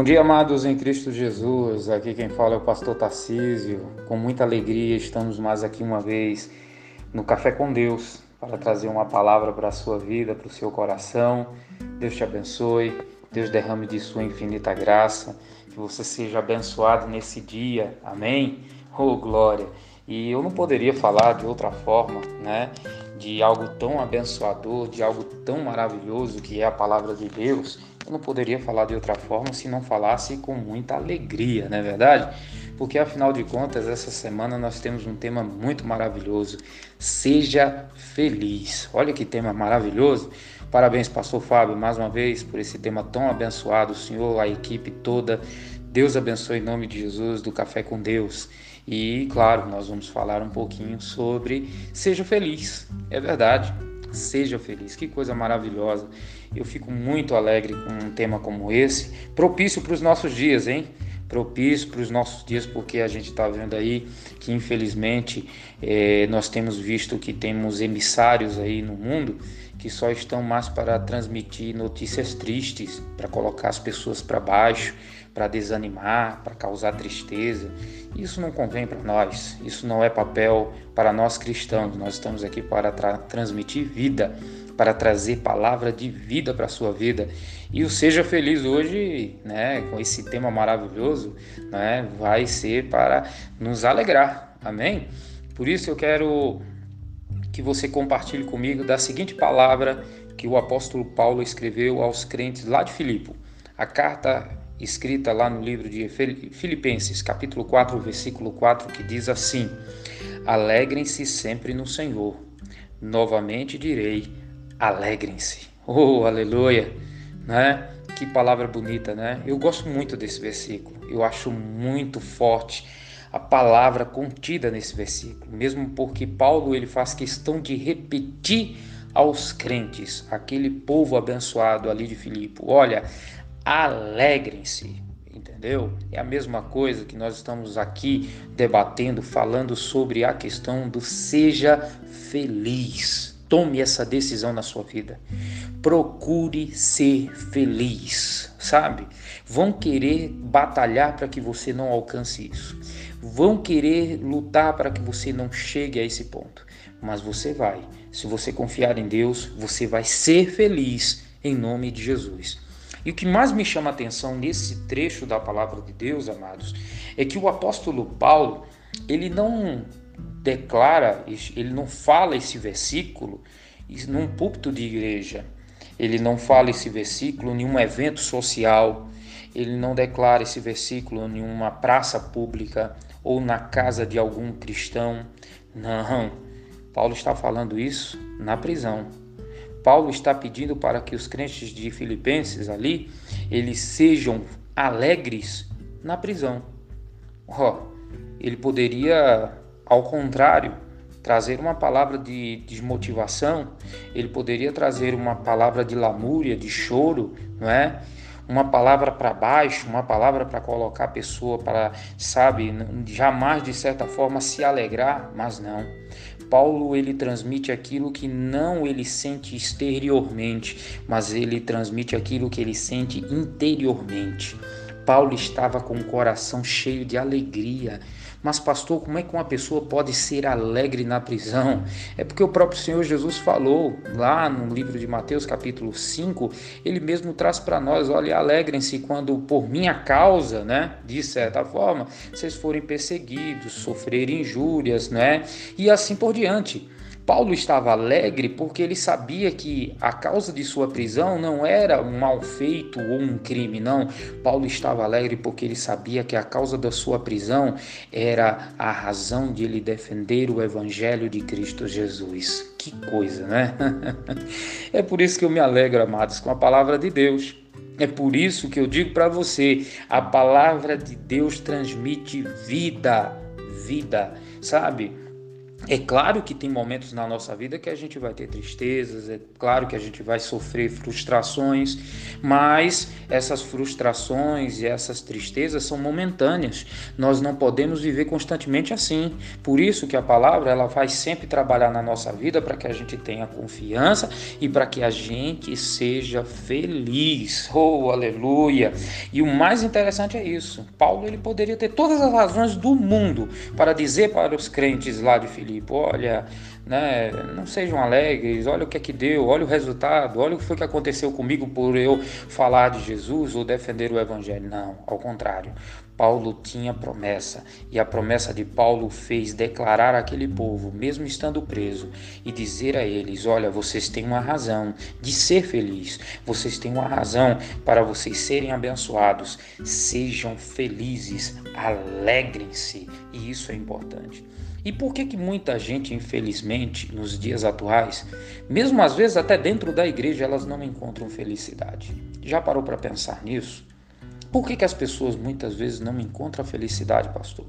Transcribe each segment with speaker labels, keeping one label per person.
Speaker 1: Bom dia, amados em Cristo Jesus. Aqui quem fala é o pastor Tarcísio. Com muita alegria estamos mais aqui uma vez no Café com Deus para trazer uma palavra para a sua vida, para o seu coração. Deus te abençoe. Deus derrame de sua infinita graça. Que você seja abençoado nesse dia. Amém? Oh, glória! E eu não poderia falar de outra forma, né? De algo tão abençoador, de algo tão maravilhoso que é a palavra de Deus não poderia falar de outra forma se não falasse com muita alegria, não é verdade? Porque afinal de contas, essa semana nós temos um tema muito maravilhoso. Seja feliz. Olha que tema maravilhoso. Parabéns, Pastor Fábio, mais uma vez por esse tema tão abençoado. O senhor, a equipe toda. Deus abençoe em nome de Jesus do Café com Deus. E, claro, nós vamos falar um pouquinho sobre seja feliz. É verdade. Seja feliz. Que coisa maravilhosa. Eu fico muito alegre com um tema como esse, propício para os nossos dias, hein? Propício para os nossos dias, porque a gente está vendo aí que infelizmente é, nós temos visto que temos emissários aí no mundo que só estão mais para transmitir notícias tristes, para colocar as pessoas para baixo, para desanimar, para causar tristeza. Isso não convém para nós, isso não é papel para nós cristãos. Nós estamos aqui para tra transmitir vida, para trazer palavra de vida para a sua vida. E o Seja Feliz hoje, né, com esse tema maravilhoso, né, vai ser para nos alegrar. Amém? Por isso eu quero que você compartilhe comigo da seguinte palavra que o apóstolo Paulo escreveu aos crentes lá de Filipe. A carta escrita lá no livro de Filipenses, capítulo 4, versículo 4, que diz assim: Alegrem-se sempre no Senhor. Novamente direi: alegrem-se. Oh, aleluia! Né? Que palavra bonita, né? Eu gosto muito desse versículo. Eu acho muito forte a palavra contida nesse versículo, mesmo porque Paulo ele faz questão de repetir aos crentes, aquele povo abençoado ali de Filipe. Olha, alegrem-se, entendeu? É a mesma coisa que nós estamos aqui debatendo, falando sobre a questão do seja feliz. Tome essa decisão na sua vida. Procure ser feliz, sabe? Vão querer batalhar para que você não alcance isso. Vão querer lutar para que você não chegue a esse ponto. Mas você vai. Se você confiar em Deus, você vai ser feliz em nome de Jesus. E o que mais me chama a atenção nesse trecho da palavra de Deus, amados, é que o apóstolo Paulo, ele não declara, ele não fala esse versículo num púlpito de igreja. Ele não fala esse versículo em um evento social. Ele não declara esse versículo em uma praça pública ou na casa de algum cristão. Não. Paulo está falando isso na prisão. Paulo está pedindo para que os crentes de Filipenses ali, eles sejam alegres na prisão. Oh, ele poderia ao contrário, trazer uma palavra de desmotivação, ele poderia trazer uma palavra de lamúria, de choro, não é? Uma palavra para baixo, uma palavra para colocar a pessoa para, sabe, jamais de certa forma se alegrar, mas não. Paulo ele transmite aquilo que não ele sente exteriormente, mas ele transmite aquilo que ele sente interiormente. Paulo estava com o coração cheio de alegria, mas, pastor, como é que uma pessoa pode ser alegre na prisão? É porque o próprio Senhor Jesus falou lá no livro de Mateus, capítulo 5, ele mesmo traz para nós: olha, alegrem-se quando por minha causa, né, de certa forma, vocês forem perseguidos, sofrerem injúrias, né, e assim por diante. Paulo estava alegre porque ele sabia que a causa de sua prisão não era um mal feito ou um crime, não. Paulo estava alegre porque ele sabia que a causa da sua prisão era a razão de ele defender o evangelho de Cristo Jesus. Que coisa, né? é por isso que eu me alegro, amados, com a palavra de Deus. É por isso que eu digo para você: a palavra de Deus transmite vida, vida, sabe? É claro que tem momentos na nossa vida que a gente vai ter tristezas, é claro que a gente vai sofrer frustrações, mas essas frustrações e essas tristezas são momentâneas. Nós não podemos viver constantemente assim. Por isso que a palavra ela vai sempre trabalhar na nossa vida para que a gente tenha confiança e para que a gente seja feliz. Oh, aleluia! E o mais interessante é isso. Paulo ele poderia ter todas as razões do mundo para dizer para os crentes lá de Filipe Filipe, olha, né, não sejam alegres, olha o que é que deu, olha o resultado, olha o que foi que aconteceu comigo por eu falar de Jesus ou defender o Evangelho. Não, ao contrário. Paulo tinha promessa, e a promessa de Paulo fez declarar àquele povo, mesmo estando preso, e dizer a eles: Olha, vocês têm uma razão de ser feliz, vocês têm uma razão para vocês serem abençoados. Sejam felizes, alegrem-se, e isso é importante. E por que que muita gente, infelizmente, nos dias atuais, mesmo às vezes até dentro da igreja, elas não encontram felicidade? Já parou para pensar nisso? Por que, que as pessoas muitas vezes não encontram felicidade, pastor?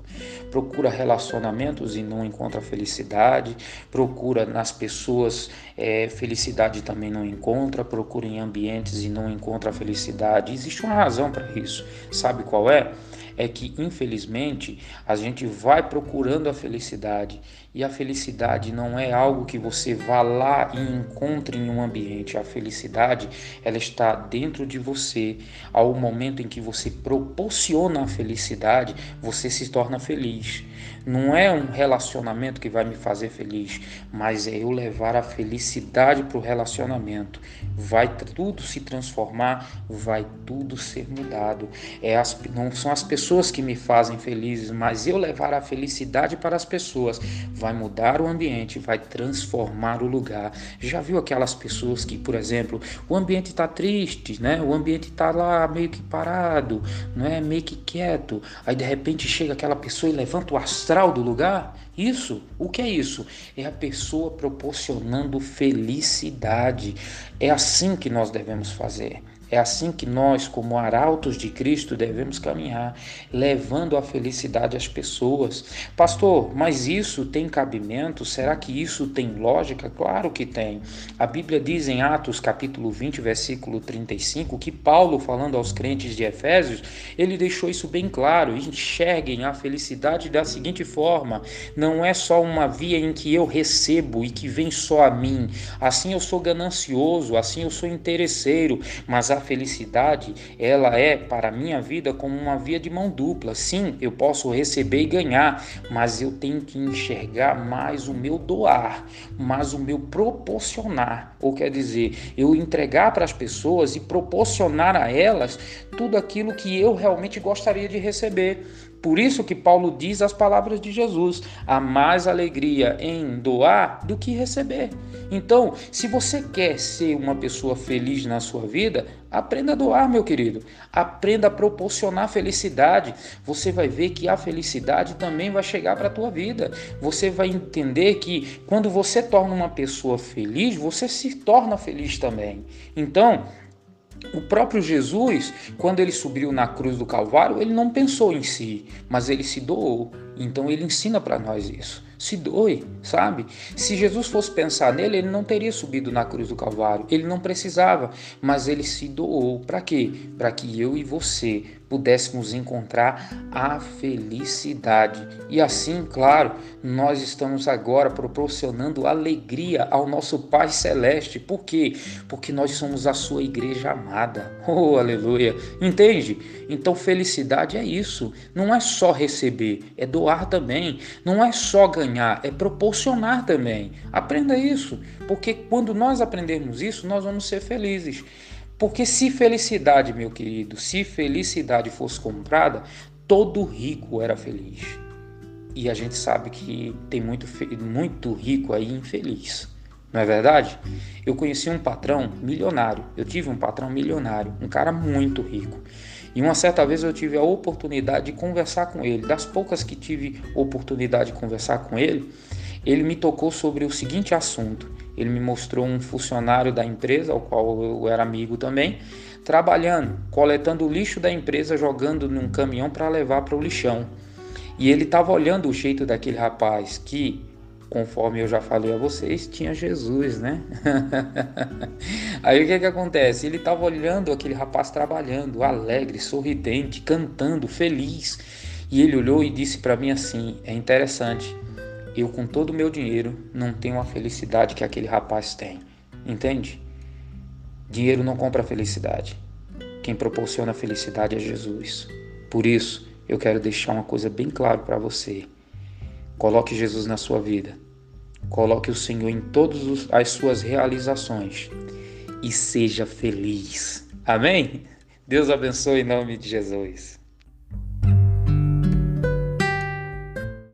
Speaker 1: Procura relacionamentos e não encontra felicidade, procura nas pessoas é, felicidade também não encontra, procura em ambientes e não encontra felicidade. Existe uma razão para isso. Sabe qual é? É que, infelizmente, a gente vai procurando a felicidade e a felicidade não é algo que você vá lá e encontre em um ambiente. A felicidade, ela está dentro de você. Ao momento em que você proporciona a felicidade, você se torna feliz. Não é um relacionamento que vai me fazer feliz, mas é eu levar a felicidade para o relacionamento. Vai tudo se transformar, vai tudo ser mudado. É as, não são as pessoas que me fazem felizes, mas eu levar a felicidade para as pessoas. Vai mudar o ambiente, vai transformar o lugar. Já viu aquelas pessoas que, por exemplo, o ambiente está triste, né? O ambiente está lá meio que parado, não é meio que quieto. Aí de repente chega aquela pessoa e levanta o astral astral do lugar? Isso, o que é isso? É a pessoa proporcionando felicidade. É assim que nós devemos fazer. É assim que nós, como arautos de Cristo, devemos caminhar, levando a felicidade às pessoas. Pastor, mas isso tem cabimento? Será que isso tem lógica? Claro que tem. A Bíblia diz em Atos capítulo 20, versículo 35, que Paulo, falando aos crentes de Efésios, ele deixou isso bem claro. Enxerguem a felicidade da seguinte forma: não é só uma via em que eu recebo e que vem só a mim. Assim eu sou ganancioso, assim eu sou interesseiro, mas a felicidade, ela é para a minha vida como uma via de mão dupla. Sim, eu posso receber e ganhar, mas eu tenho que enxergar mais o meu doar, mais o meu proporcionar. Ou quer dizer, eu entregar para as pessoas e proporcionar a elas tudo aquilo que eu realmente gostaria de receber. Por isso que Paulo diz as palavras de Jesus: há mais alegria em doar do que receber. Então, se você quer ser uma pessoa feliz na sua vida, aprenda a doar, meu querido. Aprenda a proporcionar felicidade. Você vai ver que a felicidade também vai chegar para a tua vida. Você vai entender que quando você torna uma pessoa feliz, você se torna feliz também. Então, o próprio Jesus, quando ele subiu na cruz do Calvário, ele não pensou em si, mas ele se doou. Então ele ensina para nós isso. Se doe, sabe? Se Jesus fosse pensar nele, ele não teria subido na cruz do Calvário. Ele não precisava, mas ele se doou. Para quê? Para que eu e você pudéssemos encontrar a felicidade. E assim, claro, nós estamos agora proporcionando alegria ao nosso Pai Celeste. Por quê? Porque nós somos a sua igreja amada. Oh, aleluia! Entende? Então, felicidade é isso. Não é só receber, é doar também. Não é só ganhar, é proporcionar também. Aprenda isso, porque quando nós aprendermos isso, nós vamos ser felizes. Porque se felicidade, meu querido, se felicidade fosse comprada, todo rico era feliz. E a gente sabe que tem muito, muito rico aí infeliz. Não é verdade? Eu conheci um patrão milionário. Eu tive um patrão milionário, um cara muito rico. E uma certa vez eu tive a oportunidade de conversar com ele. Das poucas que tive oportunidade de conversar com ele, ele me tocou sobre o seguinte assunto. Ele me mostrou um funcionário da empresa, ao qual eu era amigo também, trabalhando, coletando o lixo da empresa, jogando num caminhão para levar para o lixão. E ele estava olhando o jeito daquele rapaz que conforme eu já falei a vocês, tinha Jesus, né? Aí o que que acontece? Ele estava olhando aquele rapaz trabalhando, alegre, sorridente, cantando, feliz. E ele olhou e disse para mim assim: "É interessante. Eu com todo o meu dinheiro não tenho a felicidade que aquele rapaz tem." Entende? Dinheiro não compra felicidade. Quem proporciona felicidade é Jesus. Por isso, eu quero deixar uma coisa bem clara para você. Coloque Jesus na sua vida. Coloque o Senhor em todas as suas realizações e seja feliz. Amém? Deus abençoe em nome de Jesus.